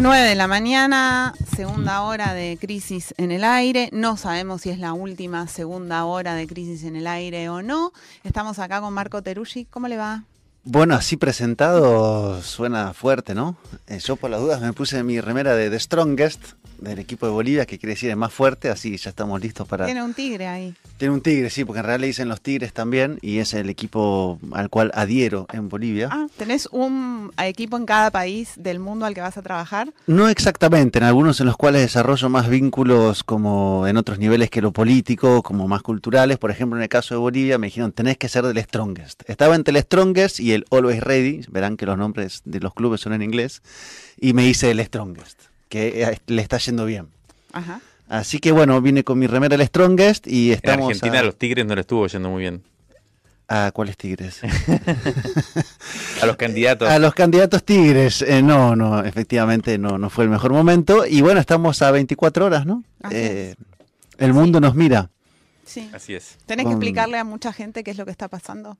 9 de la mañana, segunda hora de Crisis en el Aire. No sabemos si es la última segunda hora de Crisis en el Aire o no. Estamos acá con Marco Teruggi. ¿Cómo le va? Bueno, así presentado suena fuerte, ¿no? Eh, yo por las dudas me puse mi remera de The Strongest, del equipo de Bolivia, que quiere decir es más fuerte, así ya estamos listos para... Tiene un tigre ahí. Tiene un tigre, sí, porque en realidad le dicen los tigres también, y es el equipo al cual adhiero en Bolivia. Ah, ¿tenés un equipo en cada país del mundo al que vas a trabajar? No exactamente, en algunos en los cuales desarrollo más vínculos como en otros niveles que lo político, como más culturales. Por ejemplo, en el caso de Bolivia me dijeron, tenés que ser del Strongest. Estaba entre el Strongest y el Always Ready, verán que los nombres de los clubes son en inglés, y me hice el Strongest que eh, le está yendo bien. Ajá. Así que bueno, vine con mi remera el Strongest y En estamos. Argentina a, los Tigres no le estuvo yendo muy bien. ¿A cuáles tigres? A los candidatos. a los candidatos tigres. eh, no, no, efectivamente no, no fue el mejor momento. Y bueno, estamos a 24 horas, ¿no? Eh, el mundo nos mira. Sí. Así es. ¿Tenés que Con- explicarle a mucha gente qué es lo que está pasando?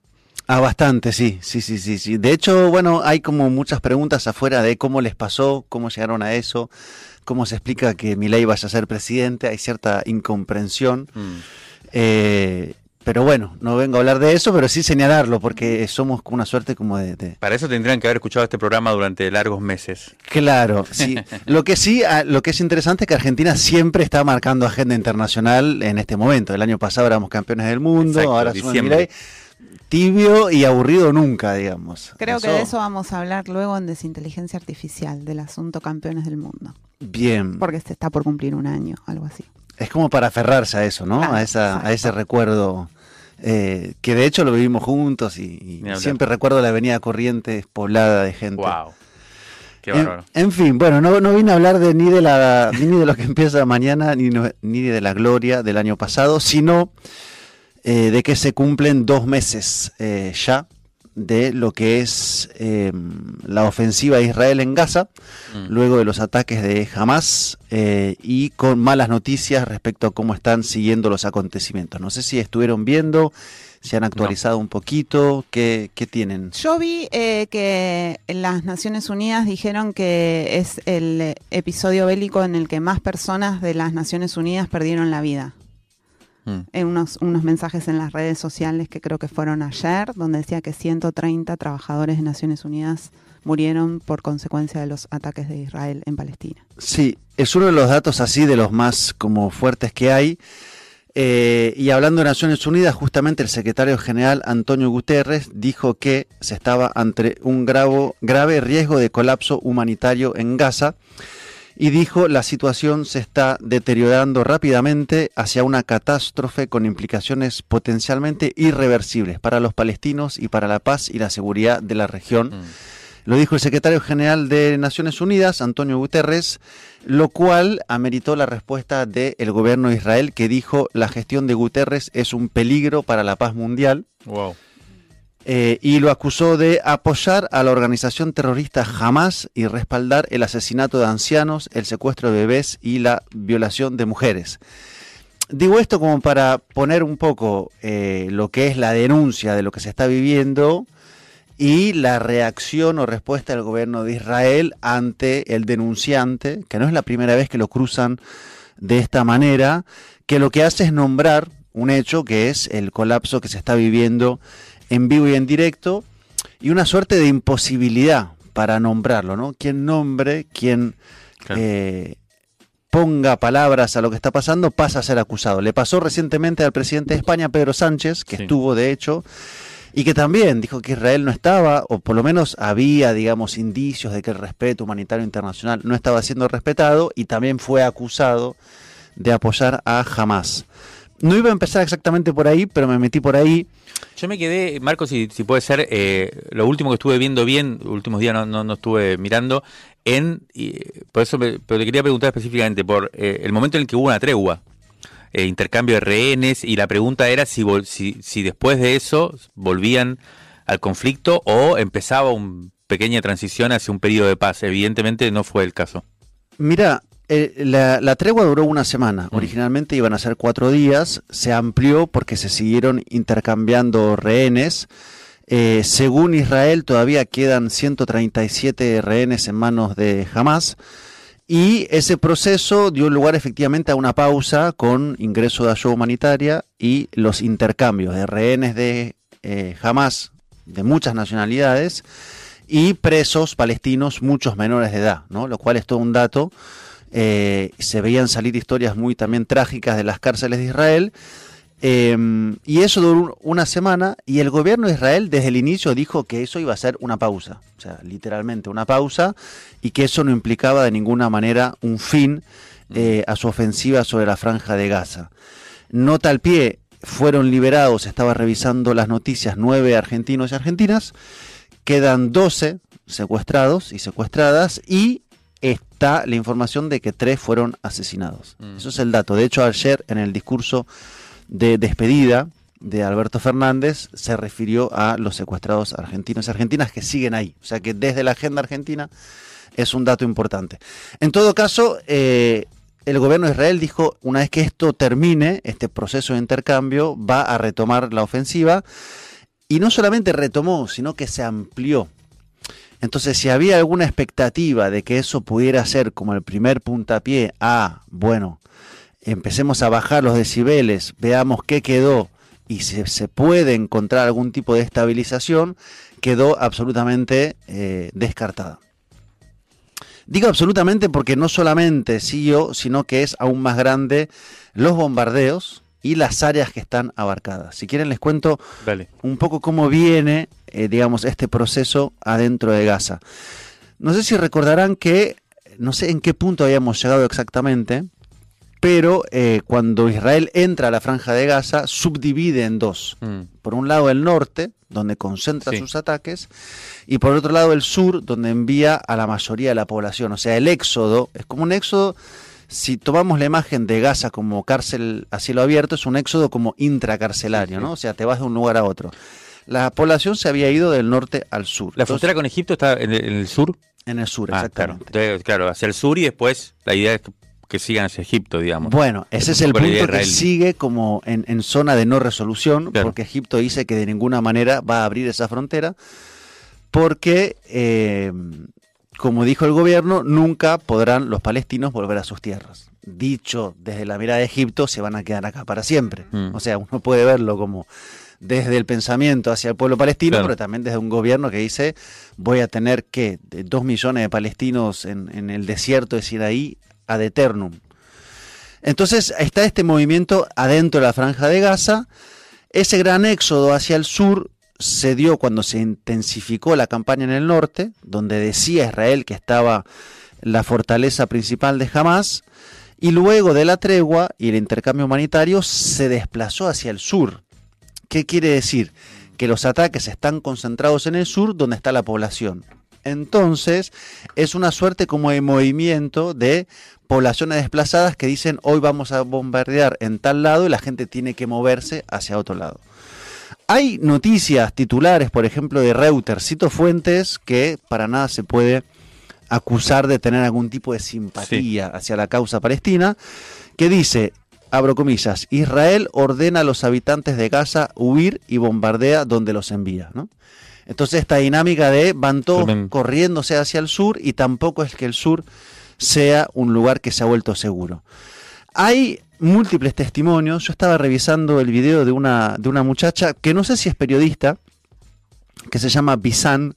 Ah, bastante, sí, sí, sí, sí, sí. De hecho, bueno, hay como muchas preguntas afuera de cómo les pasó, cómo llegaron a eso, cómo se explica que Milei vaya a ser presidente. Hay cierta incomprensión. Mm. Eh, pero bueno, no vengo a hablar de eso, pero sí señalarlo, porque somos una suerte como de... de- Para eso tendrían que haber escuchado este programa durante largos meses. Claro, sí. Lo que sí, ah, lo que es interesante es que Argentina siempre está marcando agenda internacional en este momento. El año pasado éramos campeones del mundo, Exacto, ahora somos. Milei. Tibio y aburrido nunca, digamos. Creo que de eso vamos a hablar luego en Desinteligencia Artificial, del asunto Campeones del Mundo. Bien. Porque se está por cumplir un año, algo así. Es como para aferrarse a eso, ¿no? Claro, a, esa, a ese recuerdo. eh, que de hecho lo vivimos juntos y, siempre recuerdo la avenida Corrientes poblada de gente. Wow. Qué En, bárbaro. en fin, bueno, no, no vine a hablar de ni de la ni de lo que empieza mañana ni, no- ni de la gloria del año pasado, sino eh, de que se cumplen dos meses eh, ya de lo que es eh, la ofensiva de Israel en Gaza, Mm. luego de los ataques de Hamas eh, y con malas noticias respecto a cómo están siguiendo los acontecimientos. No sé si estuvieron viendo, si han actualizado un poquito, ¿qué, qué tienen? Yo vi eh, que las Naciones Unidas dijeron que es el episodio bélico en el que más personas de las Naciones Unidas perdieron la vida. Mm. En unos, unos mensajes en las redes sociales que creo que fueron ayer, donde decía que 130 trabajadores de Naciones Unidas murieron por consecuencia de los ataques de Israel en Palestina. Sí, es uno de los datos así de los más como fuertes que hay. Eh, y hablando de Naciones Unidas, justamente el secretario general Antonio Guterres dijo que se estaba ante un gravo- grave riesgo de colapso humanitario en Gaza y dijo la situación se está deteriorando rápidamente hacia una catástrofe con implicaciones potencialmente irreversibles para los palestinos y para la paz y la seguridad de la región. Mm. Lo dijo el secretario general de Naciones Unidas, Antonio Guterres, lo cual ameritó la respuesta del gobierno de Israel que dijo la gestión de Guterres es un peligro para la paz mundial Wow. Eh, y lo acusó de apoyar a la organización terrorista Hamas y respaldar el asesinato de ancianos, el secuestro de bebés y la violación de mujeres. Digo esto como para poner un poco eh, lo que es la denuncia de lo que se está viviendo y la reacción o respuesta del gobierno de Israel ante el denunciante, que no es la primera vez que lo cruzan de esta manera, que lo que hace es nombrar un hecho que es el colapso que se está viviendo en vivo y en directo y una suerte de imposibilidad para nombrarlo, ¿no? Quien nombre, quien Claro. eh, ponga palabras a lo que está pasando pasa a ser acusado. Le pasó recientemente al presidente de España, Pedro Sánchez, que Sí. estuvo de hecho y que también dijo que Israel no estaba, o por lo menos había, digamos, indicios de que el respeto humanitario internacional no estaba siendo respetado, y también fue acusado de apoyar a Hamas. No iba a empezar exactamente por ahí, pero me metí por ahí. Yo me quedé, Marco, si, si puede ser, eh, lo último que estuve viendo bien, los últimos días no, no, no estuve mirando, en, y, por eso me, pero te quería preguntar específicamente por eh, el momento en el que hubo una tregua, eh, intercambio de rehenes, y la pregunta era si, vol- si, si después de eso volvían al conflicto o empezaba una pequeña transición hacia un periodo de paz. Evidentemente no fue el caso. Mira, eh, la, la tregua duró una semana. Mm. Originalmente iban a ser cuatro días. Se amplió porque se siguieron intercambiando rehenes. Eh, según Israel, todavía quedan 137 rehenes en manos de Hamas. Y ese proceso dio lugar efectivamente a una pausa con ingreso de ayuda humanitaria y los intercambios de rehenes de eh, Hamas de muchas nacionalidades y presos palestinos, muchos menores de edad, ¿no? lo cual es todo un dato. Eh, se veían salir historias muy también trágicas de las cárceles de Israel. Eh, y eso duró un- una semana y el gobierno de Israel desde el inicio dijo que eso iba a ser una pausa, o sea, literalmente una pausa y que eso no implicaba de ninguna manera un fin eh, a su ofensiva sobre la franja de Gaza. Nota al pie, fueron liberados, estaba revisando las noticias, nueve argentinos y argentinas, quedan 12 secuestrados y secuestradas y está la información de que tres fueron asesinados. Mm. Eso es el dato. De hecho, ayer en el discurso de despedida de Alberto Fernández se refirió a los secuestrados argentinos y argentinas que siguen ahí. O sea que desde la agenda argentina es un dato importante. En todo caso, eh, el gobierno de Israel dijo, una vez que esto termine, este proceso de intercambio, va a retomar la ofensiva. Y no solamente retomó, sino que se amplió. Entonces, si había alguna expectativa de que eso pudiera ser como el primer puntapié a, bueno, empecemos a bajar los decibeles, veamos qué quedó y si se puede encontrar algún tipo de estabilización, quedó absolutamente eh, descartada. Digo absolutamente porque no solamente siguió, sino que es aún más grande los bombardeos y las áreas que están abarcadas. Si quieren les cuento Dale. un poco cómo viene, eh, digamos, este proceso adentro de Gaza. No sé si recordarán que, no sé en qué punto habíamos llegado exactamente, pero eh, cuando Israel entra a la franja de Gaza, subdivide en dos. Mm. Por un lado el norte, donde concentra Sí. sus ataques, y por otro lado el sur, donde envía a la mayoría de la población. O sea, el éxodo es como un éxodo, si tomamos la imagen de Gaza como cárcel a cielo abierto, es un éxodo como intracarcelario. ¿no? O sea, te vas de un lugar a otro. La población se había ido del norte al sur. La frontera con Egipto está en el, sur. en el sur, Ah, claro. Entonces, claro, hacia el sur y después la idea es que, que sigan hacia Egipto, digamos. Bueno, ese es el punto que sigue como en, en zona de no resolución, Claro. porque Egipto dice que de ninguna manera va a abrir esa frontera, porque, eh, como dijo el gobierno, nunca podrán los palestinos volver a sus tierras. Dicho desde la mirada de Egipto, se van a quedar acá para siempre. Mm. O sea, uno puede verlo como desde el pensamiento hacia el pueblo palestino, Claro. pero también desde un gobierno que dice voy a tener que dos millones de palestinos en, en el desierto de Sinaí ad eternum. Entonces está este movimiento adentro de la franja de Gaza. Ese gran éxodo hacia el sur se dio cuando se intensificó la campaña en el norte, donde decía Israel que estaba la fortaleza principal de Hamas, y luego de la tregua y el intercambio humanitario se desplazó hacia el sur. ¿Qué quiere decir? Que los ataques están concentrados en el sur, donde está la población. Entonces, es una suerte como de movimiento de poblaciones desplazadas que dicen hoy vamos a bombardear en tal lado y la gente tiene que moverse hacia otro lado. Hay noticias titulares, por ejemplo, de Reuters, cito fuentes que para nada se puede acusar de tener algún tipo de simpatía hacia la causa palestina, que dice, abro comillas, Israel ordena a los habitantes de Gaza huir y bombardea donde los envía, ¿no? Entonces esta dinámica de van todos Tremendo. corriéndose hacia el sur y tampoco es que el sur sea un lugar que se ha vuelto seguro. Hay múltiples testimonios. Yo estaba revisando el video de una, de una muchacha que no sé si es periodista, que se llama Bizan,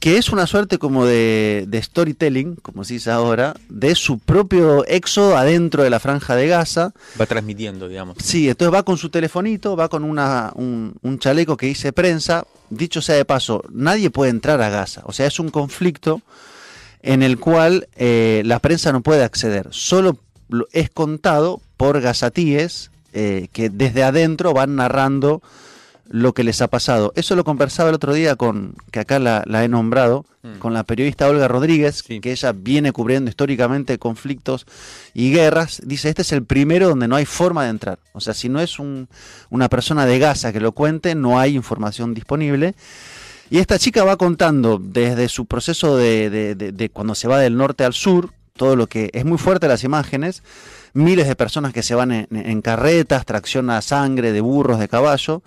que es una suerte como de, de storytelling, como se dice ahora, de su propio éxodo adentro de la franja de Gaza. Va transmitiendo, digamos. Sí, entonces va con su telefonito, va con una, un, un chaleco que dice prensa. Dicho sea de paso, nadie puede entrar a Gaza. O sea, es un conflicto en el cual eh, la prensa no puede acceder. Solo lo- es contado por gazatíes eh, que desde adentro van narrando lo que les ha pasado. Eso lo conversaba el otro día con, que acá la, la he nombrado, Mm. con la periodista Olga Rodríguez, Sí. que ella viene cubriendo históricamente conflictos y guerras. Dice, este es el primero donde no hay forma de entrar. O sea, si no es un- una persona de Gaza que lo cuente, no hay información disponible. Y esta chica va contando desde su proceso de, de- de- de cuando se va del norte al sur, todo lo que es muy fuerte las imágenes, miles de personas que se van en, carretas, tracción a sangre de burros, de caballo,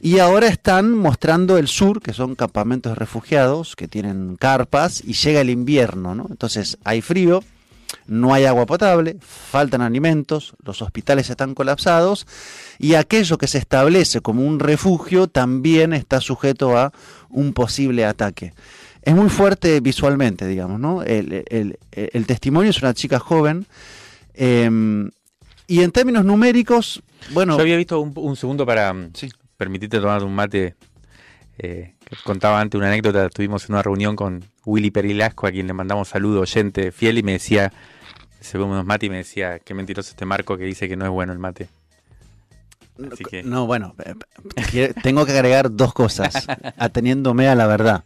y ahora están mostrando el sur, que son campamentos de refugiados, que tienen carpas, y llega el invierno, ¿no? Entonces hay frío, no hay agua potable, faltan alimentos, los hospitales están colapsados, y aquello que se establece como un refugio también está sujeto a un posible ataque. Es muy fuerte visualmente, digamos, ¿no? El, el- el testimonio es una chica joven, em, y en términos numéricos, bueno... Yo había visto un, un segundo para mm, Sí. permitirte tomar un mate. eh, contaba antes una anécdota. Estuvimos en una reunión con Willy Perilasco, a quien le mandamos saludo, oyente fiel, y me decía, se ve unos mate y me decía, qué mentiroso este Marco que dice que no es bueno el mate. Así que- No, bueno, eh, eh, tengo que agregar dos cosas, ateniéndome a la verdad.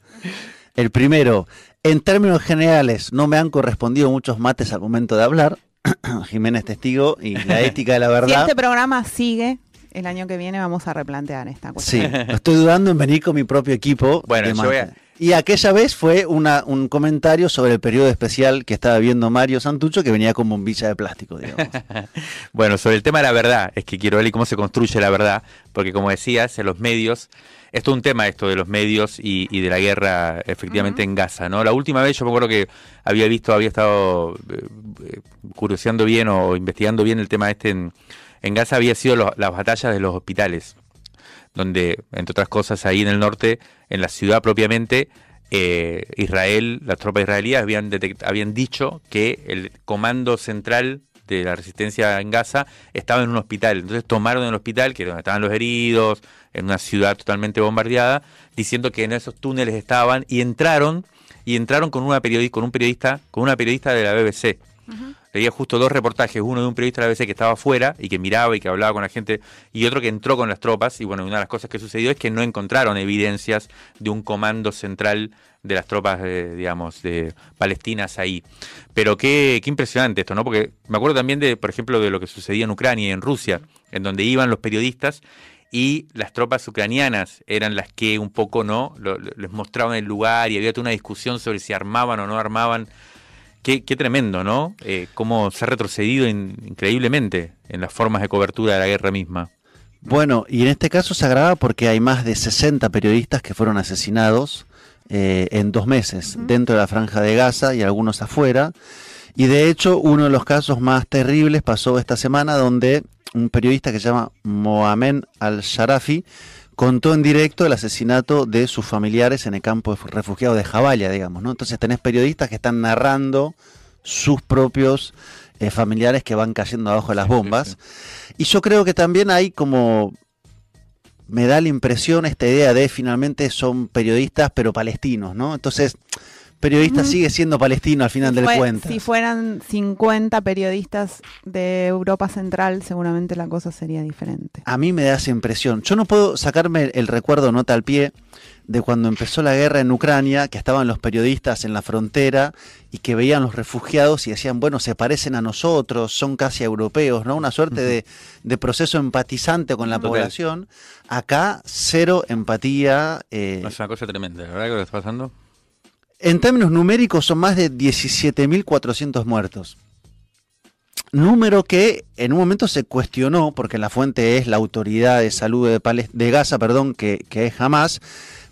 El primero, en términos generales, no me han correspondido muchos mates al momento de hablar. Jiménez testigo y la ética de la Si verdad. este programa sigue, el año que viene vamos a replantear esta cuestión. Sí, estoy dudando en venir con mi propio equipo. Bueno, yo voy a- Y aquella vez fue una, un comentario sobre el periodo especial que estaba viendo Mario Santucho, que venía con bombilla de plástico, digamos. Bueno, sobre el tema de la verdad, es que quiero ver cómo se construye la verdad, porque como decías, en los medios, esto es un tema esto de los medios y, y de la guerra efectivamente en Gaza, ¿no? La última vez yo me acuerdo que había visto, había estado eh, eh, curioseando bien o investigando bien el tema este en, en Gaza, había sido lo- las batallas de los hospitales, donde, entre otras cosas, ahí en el norte, en la ciudad propiamente, eh, Israel, las tropas israelíes habían, habían dicho que el comando central de la resistencia en Gaza estaba en un hospital. Entonces tomaron el hospital, que era donde estaban los heridos, en una ciudad totalmente bombardeada, diciendo que en esos túneles estaban y entraron y entraron con una periodista, con un periodista, con una periodista de la BBC. Leía justo dos reportajes, uno de un periodista de la BBC que estaba afuera y que miraba y que hablaba con la gente, y otro que entró con las tropas. Y bueno, una de las cosas que sucedió es que no encontraron evidencias de un comando central de las tropas, eh, digamos, de palestinas ahí. Pero qué, qué impresionante esto, ¿no? Porque me acuerdo también de, por ejemplo, de lo que sucedía en Ucrania y en Rusia, en donde iban los periodistas y las tropas ucranianas eran las que un poco no les mostraban el lugar y había toda una discusión sobre si armaban o no armaban. Qué, qué tremendo, ¿no? Eh, cómo se ha retrocedido in- increíblemente en las formas de cobertura de la guerra misma. Bueno, y en este caso se agrava porque hay más de 60 periodistas que fueron asesinados eh, en dos meses dentro de la franja de Gaza y algunos afuera. Y de hecho, uno de los casos más terribles pasó esta semana donde un periodista que se llama Mohamed Al-Sharafi contó en directo el asesinato de sus familiares en el campo de refugiados de Jabalia, digamos, ¿no? Entonces tenés periodistas que están narrando sus propios eh, familiares que van cayendo abajo de las bombas. Y yo creo que también hay como me da la impresión esta idea de finalmente son periodistas pero palestinos, ¿no? Entonces, periodista sigue siendo palestino al final Si del fue- cuento. Si fueran 50 periodistas de Europa Central, seguramente la cosa sería diferente. A mí me da esa impresión. Yo no puedo sacarme el recuerdo nota al pie de cuando empezó la guerra en Ucrania, que estaban los periodistas en la frontera y que veían los refugiados y decían, bueno, se parecen a nosotros, son casi europeos, ¿no? Una suerte de, de proceso empatizante con la Total. población. Acá, cero empatía. eh, Es una cosa tremenda, la verdad que lo que está pasando. En términos numéricos son más de 17.400 muertos. Número que en un momento se cuestionó, porque la fuente es la autoridad de salud de, Gaza, perdón, que, que es Hamas,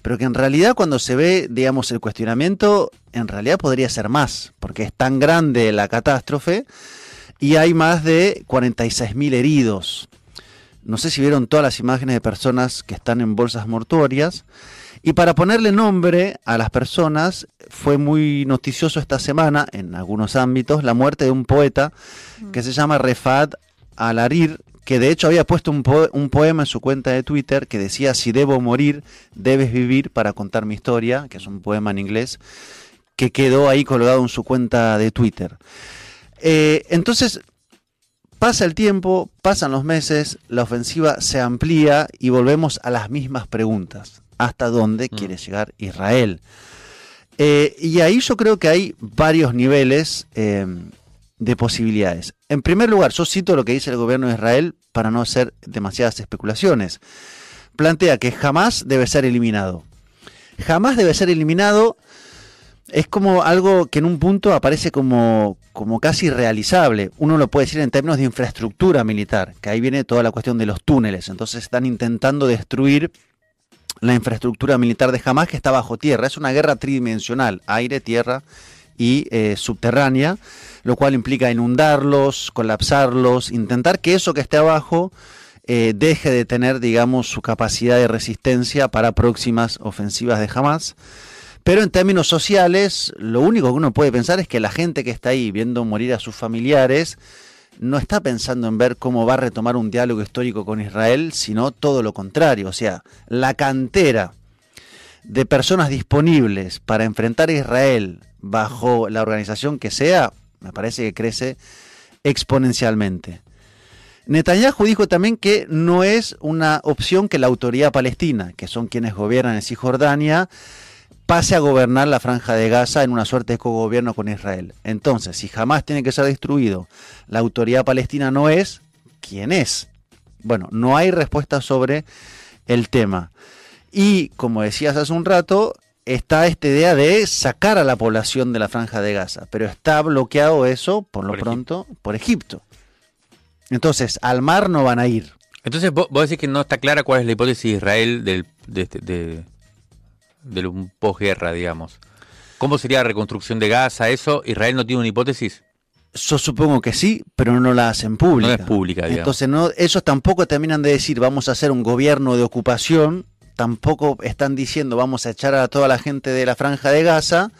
pero que en realidad cuando se ve, digamos, el cuestionamiento, en realidad podría ser más, porque es tan grande la catástrofe y hay más de 46.000 heridos. No sé si vieron todas las imágenes de personas que están en bolsas mortuorias. Y para ponerle nombre a las personas, fue muy noticioso esta semana, en algunos ámbitos, la muerte de un poeta que se llama Refat Alarir, que de hecho había puesto un, po- un poema en su cuenta de Twitter que decía, si debo morir, debes vivir para contar mi historia, que es un poema en inglés, que quedó ahí colgado en su cuenta de Twitter. Eh, entonces, Pasa el tiempo, pasan los meses, la ofensiva se amplía y volvemos a las mismas preguntas. ¿Hasta dónde Mm. quiere llegar Israel? Eh, y ahí yo creo que hay varios niveles eh, de posibilidades. En primer lugar, yo cito lo que dice el gobierno de Israel para no hacer demasiadas especulaciones. Plantea que jamás debe ser eliminado. Jamás debe ser eliminado es como algo que en un punto aparece como, como casi irrealizable. Uno lo puede decir en términos de infraestructura militar, que ahí viene toda la cuestión de los túneles. Entonces están intentando destruir la infraestructura militar de Hamas que está bajo tierra. Es una guerra tridimensional, aire, tierra y eh, subterránea, lo cual implica inundarlos, colapsarlos, intentar que eso que esté abajo eh, deje de tener, digamos, su capacidad de resistencia para próximas ofensivas de Hamas. Pero en términos sociales, lo único que uno puede pensar es que la gente que está ahí viendo morir a sus familiares no está pensando en ver cómo va a retomar un diálogo histórico con Israel, sino todo lo contrario. O sea, la cantera de personas disponibles para enfrentar a Israel bajo la organización que sea, me parece que crece exponencialmente. Netanyahu dijo también que no es una opción que la autoridad palestina, que son quienes gobiernan en Cisjordania, pase a gobernar la franja de Gaza en una suerte de cogobierno con Israel. Entonces, si jamás tiene que ser destruido, la autoridad palestina no es, ¿quién es? Bueno, no hay respuesta sobre el tema. Y, como decías hace un rato, está esta idea de sacar a la población de la franja de Gaza, pero está bloqueado eso, por lo Por pronto, por Egipto. Entonces, al mar no van a ir. Entonces, vos, vos decís que no está clara cuál es la hipótesis de Israel del, de, este- de, de un posguerra, digamos. ¿Cómo sería la reconstrucción de Gaza? ¿Eso? ¿Israel no tiene una hipótesis? Yo supongo que sí, pero no la hacen pública. No es pública, digamos. Entonces, no, ellos tampoco terminan de decir vamos a hacer un gobierno de ocupación, tampoco están diciendo vamos a echar a toda la gente de la franja de Gaza.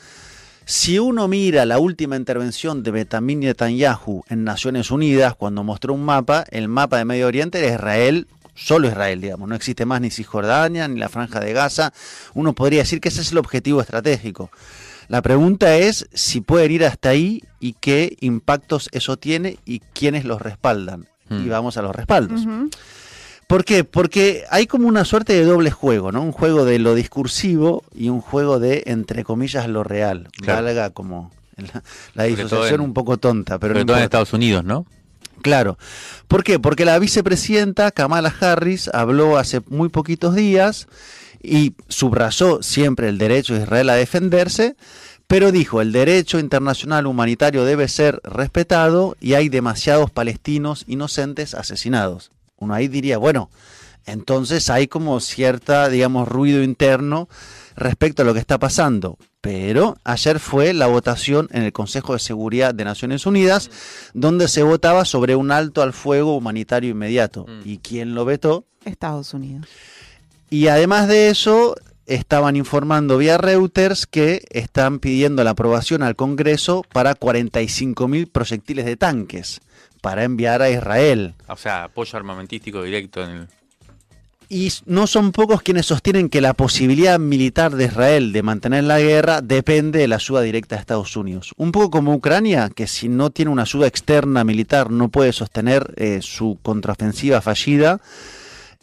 Si uno mira la última intervención de Benjamin Netanyahu en Naciones Unidas, cuando mostró un mapa, el mapa de Medio Oriente era Israel, solo Israel, digamos, no existe más ni Cisjordania ni la franja de Gaza. Uno podría decir que ese es el objetivo estratégico. La pregunta es si pueden ir hasta ahí y qué impactos eso tiene y quiénes los respaldan. Y vamos a los respaldos. ¿Por qué? Porque hay como una suerte de doble juego, ¿no? Un juego de lo discursivo y un juego de, entre comillas, lo real. Claro. Valga como la, disociación en- un poco tonta, pero Sobre no todo en. Estados Unidos, ¿no? Claro. ¿Por qué? Porque la vicepresidenta Kamala Harris habló hace muy poquitos días y subrayó siempre el derecho de Israel a defenderse, pero dijo el derecho internacional humanitario debe ser respetado y hay demasiados palestinos inocentes asesinados. Uno ahí diría, bueno, entonces hay como cierta, digamos, ruido interno respecto a lo que está pasando. Pero ayer fue la votación en el Consejo de Seguridad de Naciones Unidas, donde se votaba sobre un alto al fuego humanitario inmediato. Mm. ¿Y quién lo vetó? Estados Unidos. Y además de eso, estaban informando vía Reuters que están pidiendo la aprobación al Congreso para 45.000 proyectiles de tanques para enviar a Israel. O sea, apoyo armamentístico directo en el... Y no son pocos quienes sostienen que la posibilidad militar de Israel de mantener la guerra depende de la ayuda directa de Estados Unidos. Un poco como Ucrania, que si no tiene una ayuda externa militar no puede sostener eh, su contraofensiva fallida.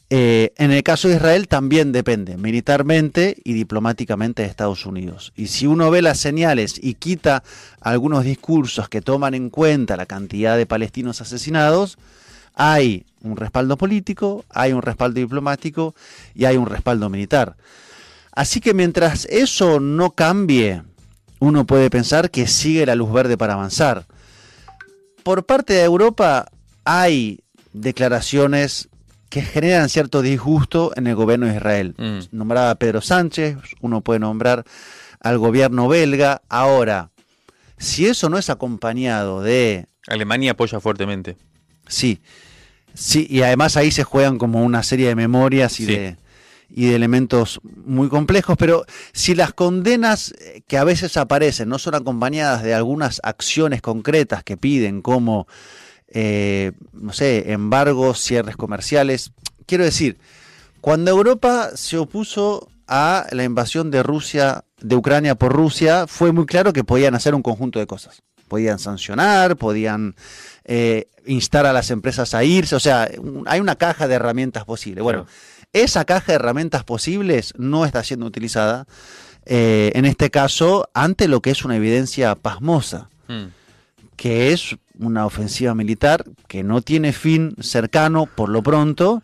Eh, en el caso de Israel también depende militarmente y diplomáticamente de Estados Unidos. Y si uno ve las señales y quita algunos discursos que toman en cuenta la cantidad de palestinos asesinados, hay un respaldo político, hay un respaldo diplomático y hay un respaldo militar. Así que mientras eso no cambie, uno puede pensar que sigue la luz verde para avanzar. Por parte de Europa hay declaraciones que generan cierto disgusto en el gobierno de Israel. Mm. Nombraba a Pedro Sánchez, uno puede nombrar al gobierno belga. Ahora, si eso no es acompañado de Alemania apoya fuertemente. Sí, sí, y además ahí se juegan como una serie de memorias y, Sí. de, y de elementos muy complejos, pero si las condenas eh, que a veces aparecen no son acompañadas de algunas acciones concretas que piden, como, eh, no sé, embargos, cierres comerciales, quiero decir, cuando Europa se opuso a la invasión de Rusia, de Ucrania por Rusia, fue muy claro que podían hacer un conjunto de cosas. Podían sancionar, podían eh, instar a las empresas a irse, o sea, un- hay una caja de herramientas posibles. Bueno, esa caja de herramientas posibles no está siendo utilizada, eh, en este caso, ante lo que es una evidencia pasmosa Mm. que es una ofensiva militar que no tiene fin cercano por lo pronto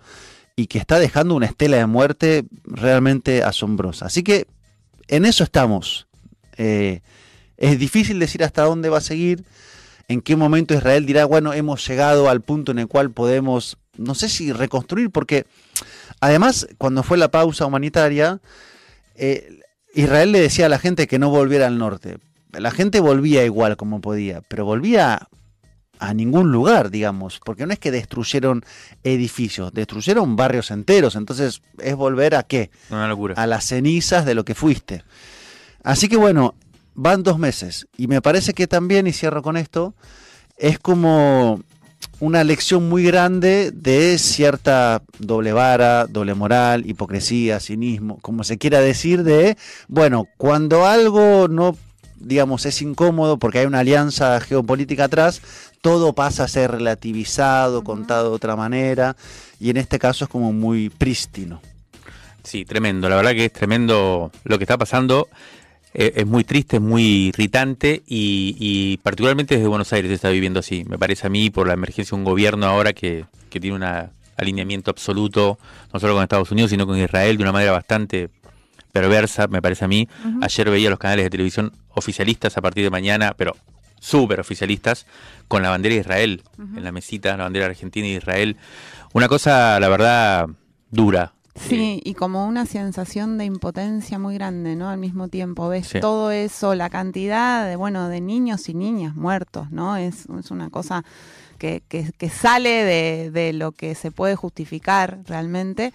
y que está dejando una estela de muerte realmente asombrosa. Así que en eso estamos. Eh, es difícil decir hasta dónde va a seguir, en qué momento Israel dirá, bueno, hemos llegado al punto en el cual podemos, no sé si reconstruir, porque además cuando fue la pausa humanitaria, eh, Israel le decía a la gente que no volviera al norte. La gente volvía igual como podía, pero volvía a ningún lugar, digamos, porque no es que destruyeron edificios, destruyeron barrios enteros, entonces es volver a qué? Una locura. A las cenizas de lo que fuiste. Así que bueno, van dos meses y me parece que también, y cierro con esto, es como una lección muy grande de cierta doble vara, doble moral, hipocresía, cinismo, como se quiera decir, de, bueno, cuando algo no, digamos, es incómodo porque hay una alianza geopolítica atrás, todo pasa a ser relativizado, contado de otra manera, y en este caso es como muy prístino. Sí, tremendo. La verdad que es tremendo lo que está pasando. Eh, es muy triste, es muy irritante y, y particularmente desde Buenos Aires se está viviendo así. Me parece a mí por la emergencia de un gobierno ahora que, que tiene un alineamiento absoluto, no solo con Estados Unidos, sino con Israel de una manera bastante perversa, me parece a mí. Ayer veía los canales de televisión oficialistas a partir de mañana, pero súper oficialistas, con la bandera de Israel en la mesita, la bandera argentina y de Israel. Una cosa, la verdad, dura. Sí, y como una sensación de impotencia muy grande, ¿no? Al mismo tiempo ves Sí. todo eso, la cantidad de, bueno, de niños y niñas muertos, ¿no? Es, es una cosa que, que, que sale de, de lo que se puede justificar realmente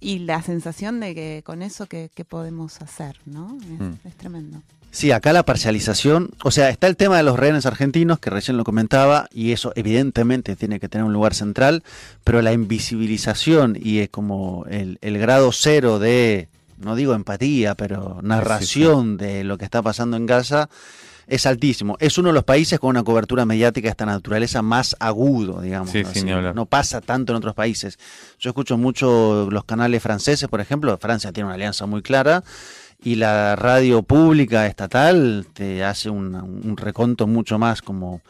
y la sensación de que con eso, ¿qué, qué podemos hacer, no? Es, Mm. es tremendo. Sí, acá la parcialización, o sea, está el tema de los rehenes argentinos, que recién lo comentaba, y eso evidentemente tiene que tener un lugar central, pero la invisibilización y es como el, el grado cero de, no digo empatía, pero narración de lo que está pasando en Gaza es altísimo. Es uno de los países con una cobertura mediática de esta naturaleza más agudo, digamos. Sí, así. no pasa tanto en otros países. Yo escucho mucho los canales franceses, por ejemplo, Francia tiene una alianza muy clara y la radio pública estatal te hace un, un reconto mucho más como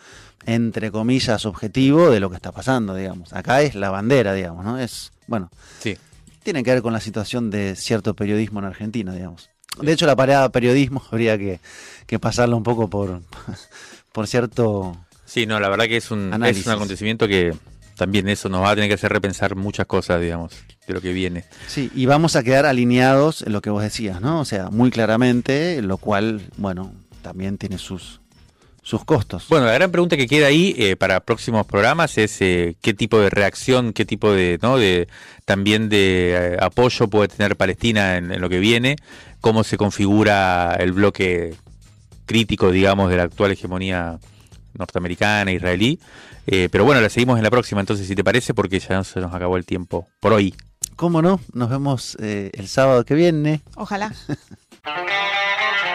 entre comillas objetivo de lo que está pasando, digamos. Acá es la bandera, digamos, ¿no? Es, bueno, Sí. tiene que ver con la situación de cierto periodismo en Argentina, digamos. De hecho, la parada periodismo habría que, que pasarla un poco por, por cierto... Sí, no, la verdad que es un, es un acontecimiento que también eso nos va a tener que hacer repensar muchas cosas, digamos, de lo que viene. Sí, y vamos a quedar alineados en lo que vos decías, ¿no? O sea, muy claramente, lo cual, bueno, también tiene sus, sus costos. Bueno, la gran pregunta que queda ahí eh, para próximos programas es eh, qué tipo de reacción, qué tipo de, ¿no? de también de eh, apoyo puede tener Palestina en, en lo que viene, cómo se configura el bloque crítico, digamos, de la actual hegemonía norteamericana, israelí. Eh, pero bueno, la seguimos en la próxima, entonces, si te parece, porque ya se nos acabó el tiempo por hoy. ¿Cómo no? Nos vemos eh, el sábado que viene. Ojalá.